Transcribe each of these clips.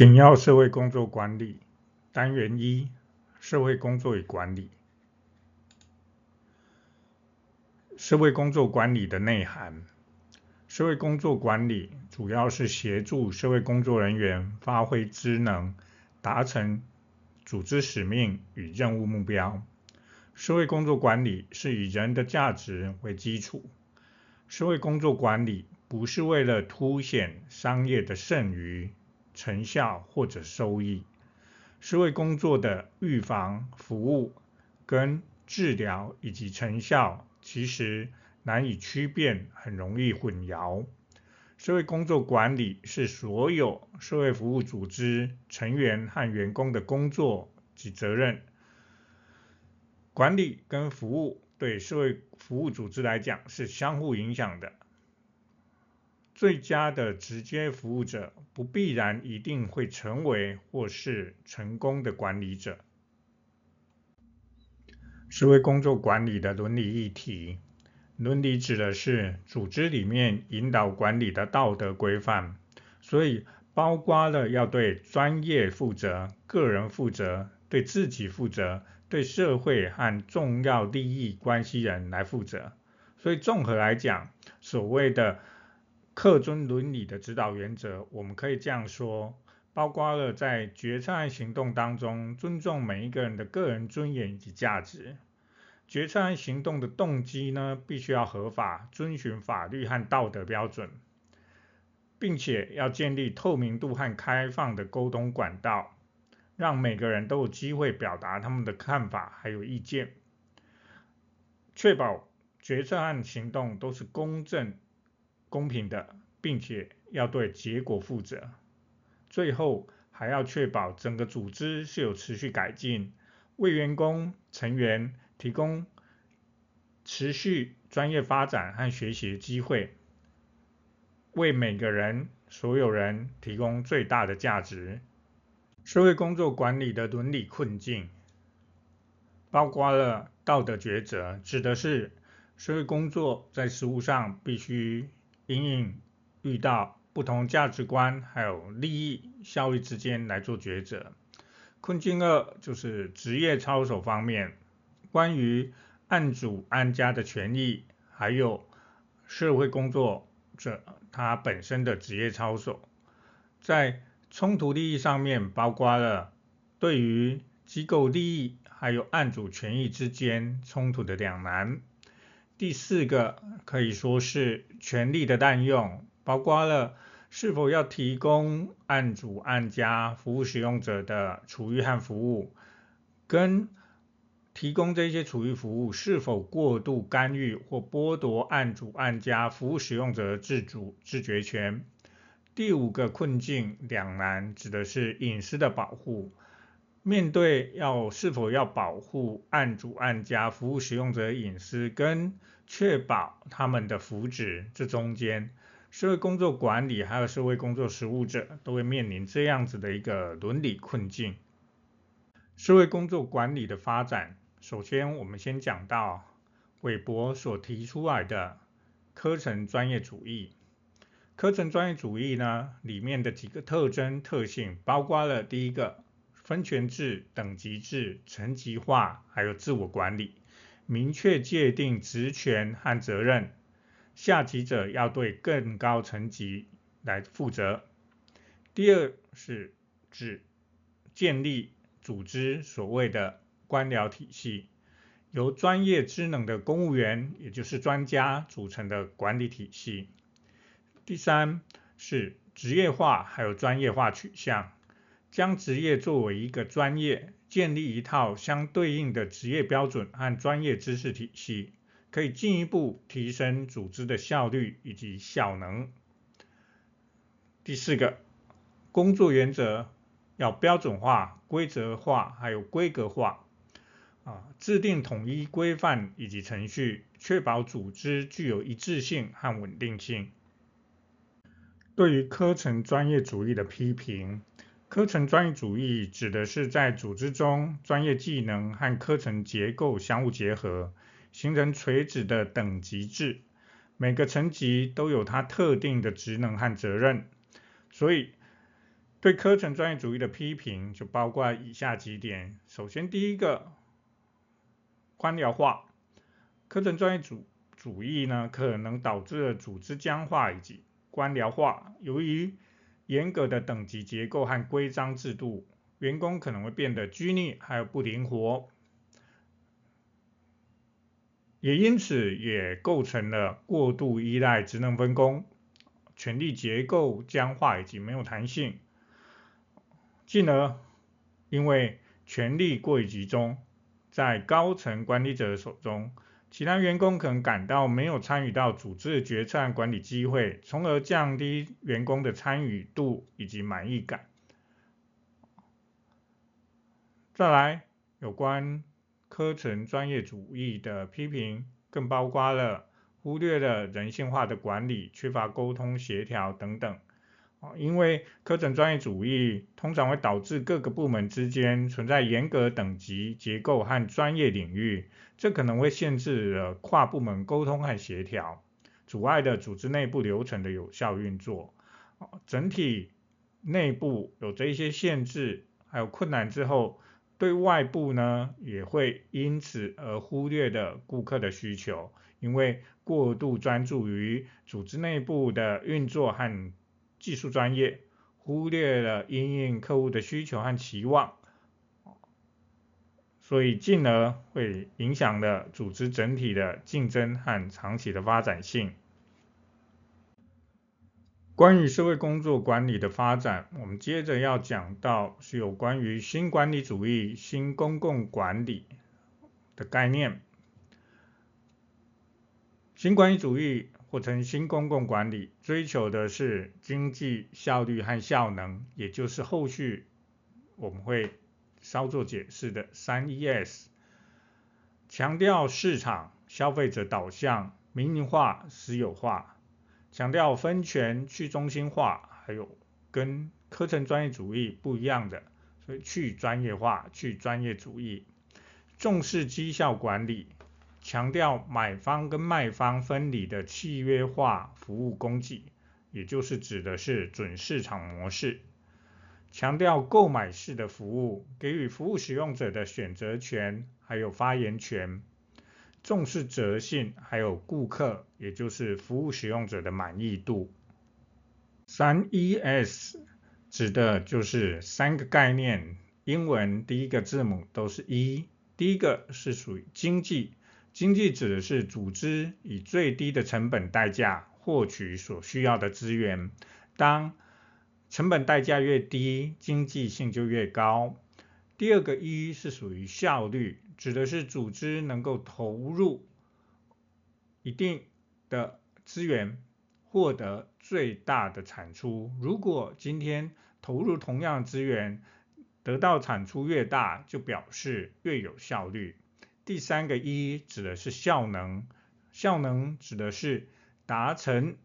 简要社会工作管理单元一：社会工作与管理。社会工作管理的内涵：社会工作管理主要是协助社会工作人员发挥职能，达成组织使命与任务目标。社会工作管理是以人的价值为基础。社会工作管理不是为了凸显商业的剩余。成效或者收益，社会工作的预防、服务跟治疗以及成效，其实难以区别，很容易混淆。社会工作管理是所有社会服务组织成员和员工的工作及责任。管理跟服务对社会服务组织来讲是相互影响的。最佳的直接服务者不必然一定会成为或是成功的管理者。是为工作管理的伦理议题，伦理指的是组织里面引导管理的道德规范，所以包括了要对专业负责、个人负责、对自己负责、对社会和重要利益关系人来负责。所以综合来讲，所谓的客尊伦理的指导原则，我们可以这样说，包括了在决策案行动当中，尊重每一个人的个人尊严以及价值。决策案行动的动机呢，必须要合法，遵循法律和道德标准，并且要建立透明度和开放的沟通管道，让每个人都有机会表达他们的看法还有意见，确保决策案行动都是公正。公平的，并且要对结果负责。最后还要确保整个组织是有持续改进，为员工成员提供持续专业发展和学习的机会，为每个人所有人提供最大的价值。社会工作管理的伦理困境，包括了道德抉择，指的是社会工作在实务上必须。隐隐遇到不同价值观还有利益效益之间来做抉择。困境二就是职业操守方面，关于案主案家的权益，还有社会工作者他本身的职业操守，在冲突利益上面，包括了对于机构利益还有案主权益之间冲突的两难。第四个可以说是权力的滥用，包括了是否要提供案主案家服务使用者的处遇和服务，跟提供这些处遇服务是否过度干预或剥夺案主案家服务使用者的自主自决权。第五个困境两难指的是隐私的保护。面对要是否要保护案主案家服务使用者隐私跟确保他们的福祉，这中间社会工作管理还有社会工作实务者都会面临这样子的一个伦理困境。社会工作管理的发展，首先我们先讲到韦伯所提出来的科层专业主义。科层专业主义呢，里面的几个特征特性，包括了第一个。分权制、等级制、层级化，还有自我管理，明确界定职权和责任，下级者要对更高层级来负责。第二是指建立组织所谓的官僚体系，由专业知能的公务员，也就是专家组成的管理体系。第三是职业化还有专业化取向。将职业作为一个专业，建立一套相对应的职业标准和专业知识体系，可以进一步提升组织的效率以及效能。第四个，工作原则要标准化、规则化，还有规格化，啊，制定统一规范以及程序，确保组织具有一致性和稳定性。对于科层专业主义的批评。科层专业主义指的是在组织中，专业技能和科层结构相互结合，形成垂直的等级制。每个层级都有它特定的职能和责任，所以对科层专业主义的批评就包括以下几点。首先，第一个，官僚化，科层专业主主义呢，可能导致了组织僵化以及官僚化。由于严格的等级结构和规章制度，员工可能会变得拘泥，还有不灵活，也因此也构成了过度依赖职能分工，权力结构僵化以及没有弹性。进而，因为权力过于集中在高层管理者手中，其他员工可能感到没有参与到组织的决策管理机会，从而降低员工的参与度以及满意感。再来，有关科层专业主义的批评，更包括了忽略了人性化的管理、缺乏沟通协调等等。因为科层专业主义通常会导致各个部门之间存在严格等级结构和专业领域，这可能会限制了跨部门沟通和协调，阻碍了组织内部流程的有效运作。整体内部有这一些限制还有困难之后，对外部呢也会因此而忽略的顾客的需求，因为过度专注于组织内部的运作和技术专业忽略了因应客户的需求和期望，所以进而会影响了组织整体的竞争和长期的发展性。关于社会工作管理的发展，我们接着要讲到是有关于新管理主义、新公共管理的概念。新管理主义。或称新公共管理，追求的是经济效率和效能，也就是后续我们会稍作解释的三 ES，强调市场、消费者导向、民营化、私有化，强调分权、去中心化，还有跟科层专业主义不一样的，所以去专业化、去专业主义，重视绩效管理。强调买方跟卖方分离的契约化服务供给，也就是指的是准市场模式。强调购买式的服务，给予服务使用者的选择权，还有发言权。重视责性，还有顾客，也就是服务使用者的满意度。三 ES 指的就是三个概念，英文第一个字母都是 E，第一个是属于经济。经济指的是组织以最低的成本代价获取所需要的资源，当成本代价越低，经济性就越高。第二个一是属于效率，指的是组织能够投入一定的资源，获得最大的产出。如果今天投入同样资源，得到产出越大，就表示越有效率。第三个一指的是效能，效能指的是达成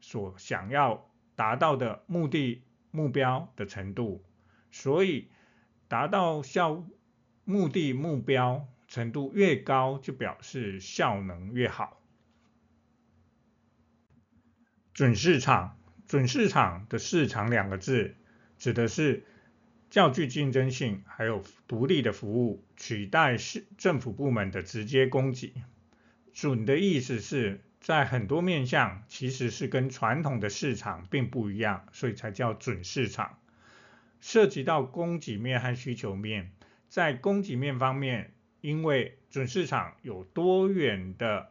所想要达到的目的目标的程度，所以达到效目的目标程度越高，就表示效能越好。准市场，准市场的市场两个字指的是。较具竞争性，还有独立的服务，取代是政府部门的直接供给。准的意思是在很多面向，其实是跟传统的市场并不一样，所以才叫准市场。涉及到供给面和需求面，在供给面方面，因为准市场有多远的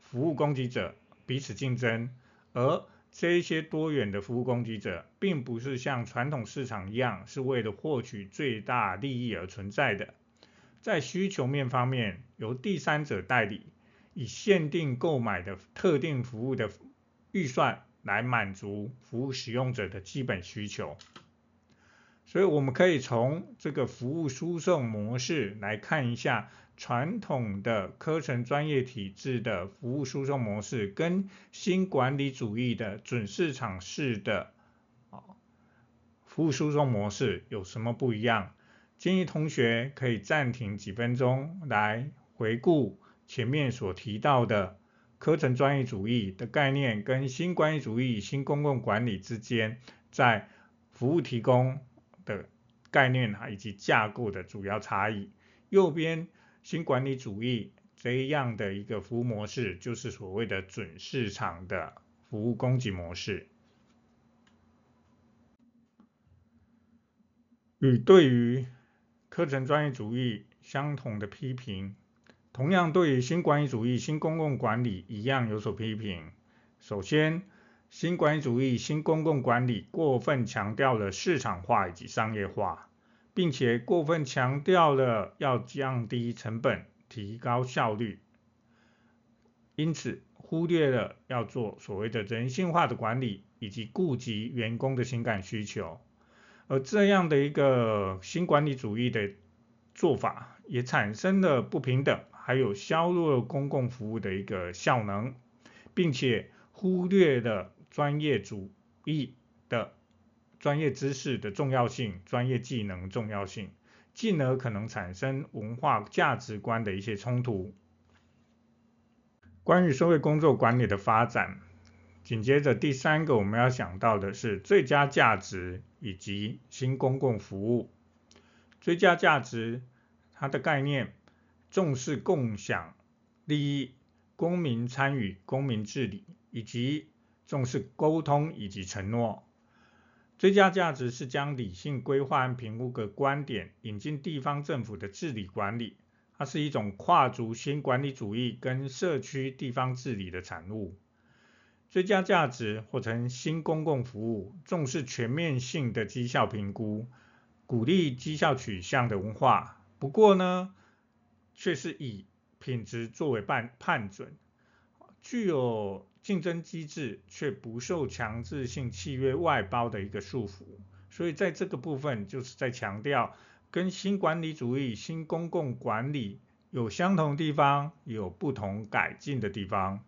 服务供给者彼此竞争，而这一些多元的服务供给者，并不是像传统市场一样，是为了获取最大利益而存在的。在需求面方面，由第三者代理，以限定购买的特定服务的预算来满足服务使用者的基本需求。所以，我们可以从这个服务输送模式来看一下。传统的科层专业体制的服务输送模式，跟新管理主义的准市场式的啊服务输送模式有什么不一样？建议同学可以暂停几分钟来回顾前面所提到的科层专业主义的概念，跟新管理主义、新公共管理之间在服务提供的概念以及架构的主要差异。右边新管理主义这样的一个服务模式，就是所谓的准市场的服务供给模式。与对于课程专业主义相同的批评，同样对于新管理主义、新公共管理一样有所批评。首先，新管理主义、新公共管理过分强调了市场化以及商业化，并且过分强调了要降低成本、提高效率，因此忽略了要做所谓的人性化的管理以及顾及员工的情感需求。而这样的一个新管理主义的做法，也产生了不平等，还有削弱公共服务的一个效能，并且忽略了专业主义的专业知识的重要性、专业技能重要性，进而可能产生文化价值观的一些冲突。关于社会工作管理的发展，紧接着第三个我们要想到的是最佳价值以及新公共服务。最佳价值它的概念重视共享利益、公民参与、公民治理，以及重视沟通以及承诺。最佳价值是将理性规划和评估的观点引进地方政府的治理管理，它是一种跨足新管理主义跟社区地方治理的产物。最佳价值或称新公共服务，重视全面性的绩效评估，鼓励绩效取向的文化。不过呢，却是以品质作为判判准，具有竞争机制，却不受强制性契约外包的一个束缚。所以在这个部分，就是在强调跟新管理主义、新公共管理有相同地方，有不同改进的地方。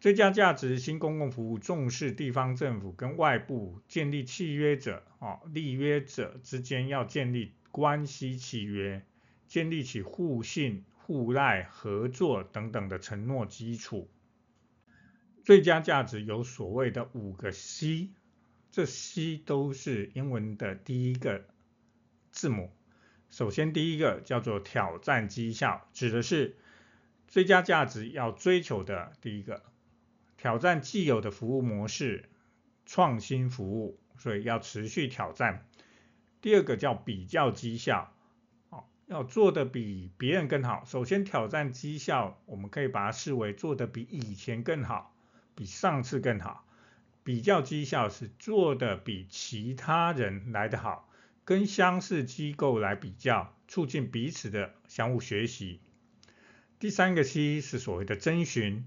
最佳价值新公共服务重视地方政府跟外部建立契约者啊，立约者之间要建立关系契约，建立起互信、互赖、合作等等的承诺基础。最佳价值有所谓的五个 C，这 C 都是英文的第一个字母。首先第一个叫做挑战绩效，指的是最佳价值要追求的第一个。挑战既有的服务模式，创新服务，所以要持续挑战。第二个叫比较绩效，要做得比别人更好。首先挑战绩效，我们可以把它视为做得比以前更好，比上次更好。比较绩效是做得比其他人来得好，跟相似机构来比较，促进彼此的相互学习。第三个 C 是所谓的征询。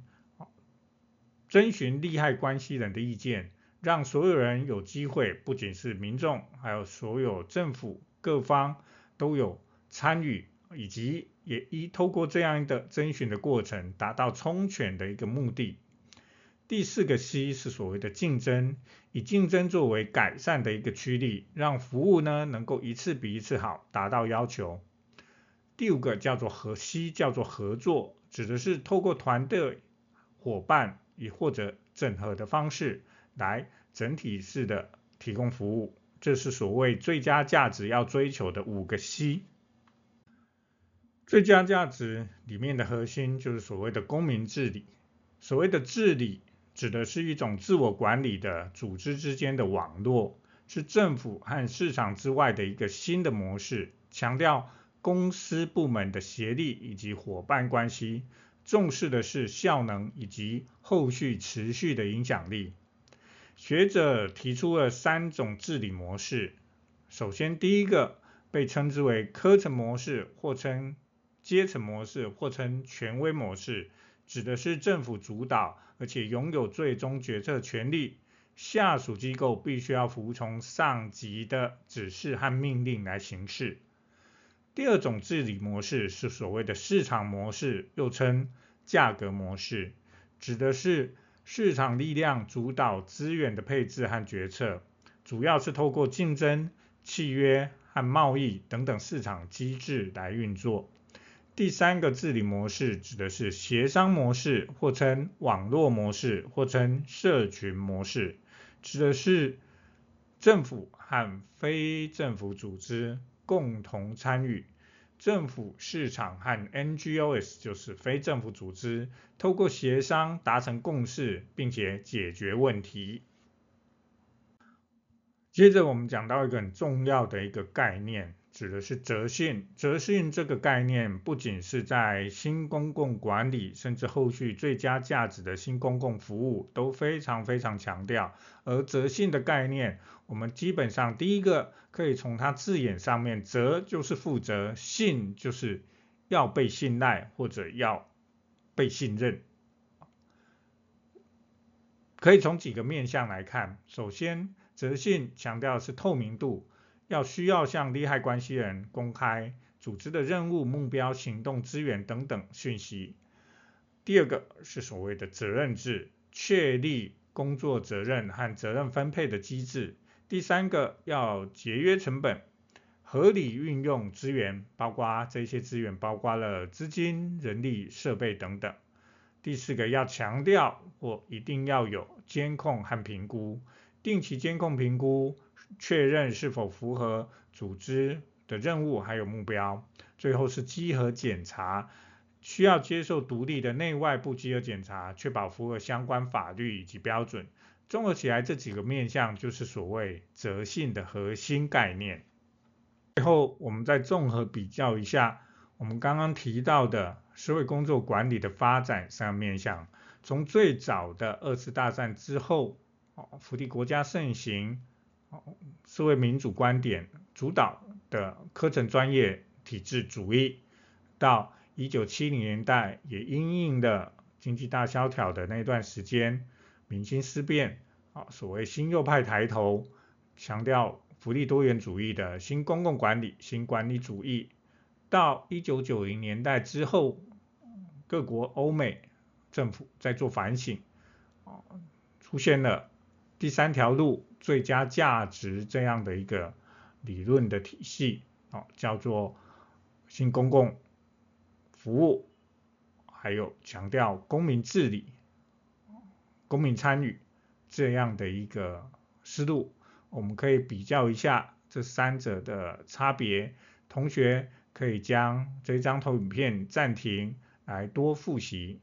征询利害关系人的意见，让所有人有机会，不仅是民众，还有所有政府各方都有参与，以及也一透过这样的征询的过程，达到充权的一个目的。第四个 C 是所谓的竞争，以竞争作为改善的一个驱力，让服务呢能够一次比一次好，达到要求。第五个叫做合 C 叫做合作，指的是透过团队伙伴。以或者整合的方式来整体式的提供服务，这是所谓最佳价值要追求的五个 C。最佳价值里面的核心就是所谓的公民治理。所谓的治理指的是一种自我管理的组织之间的网络，是政府和市场之外的一个新的模式，强调公司部门的协力以及伙伴关系。重视的是效能以及后续持续的影响力。学者提出了三种治理模式。首先，第一个被称之为科层模式，或称阶层模式，或称权威模式，指的是政府主导，而且拥有最终决策权力，下属机构必须要服从上级的指示和命令来行事。第二种治理模式是所谓的市场模式，又称价格模式，指的是市场力量主导资源的配置和决策，主要是透过竞争、契约和贸易等等市场机制来运作。第三个治理模式指的是协商模式，或称网络模式，或称社群模式，指的是政府和非政府组织共同参与，政府、市场和 NGOs 就是非政府组织，透过协商达成共识，并且解决问题。接着我们讲到一个很重要的一个概念。指的是责信，责信这个概念不仅是在新公共管理，甚至后续最佳价值的新公共服务都非常非常强调。而责信的概念，我们基本上第一个可以从它字眼上面，责就是负责，信就是要被信赖或者要被信任。可以从几个面向来看，首先责信强调是透明度。要需要向利害关系人公开组织的任务、目标、行动、资源等等讯息。第二个是所谓的责任制，确立工作责任和责任分配的机制。第三个要节约成本，合理运用资源，包括这些资源包括了资金、人力、设备等等。第四个要强调我一定要有监控和评估，定期监控评估。确认是否符合组织的任务还有目标，最后是稽核检查，需要接受独立的内外部稽核检查，确保符合相关法律以及标准。综合起来，这几个面向就是所谓责信的核心概念。最后，我们再综合比较一下我们刚刚提到的社会工作管理的发展三面向，从最早的二次大战之后，福利国家盛行。社会民主观点主导的课程专业体制主义，到一九七零年代也因应的经济大萧条的那段时间，民心思变，啊，所谓新右派抬头，强调福利多元主义的新公共管理、新管理主义，到一九九零年代之后，各国欧美政府在做反省，啊，出现了第三条路。最佳价值这样的一个理论的体系，哦，叫做新公共服务，还有强调公民治理、公民参与这样的一个思路，我们可以比较一下这三者的差别。同学可以将这张投影片暂停，来多复习。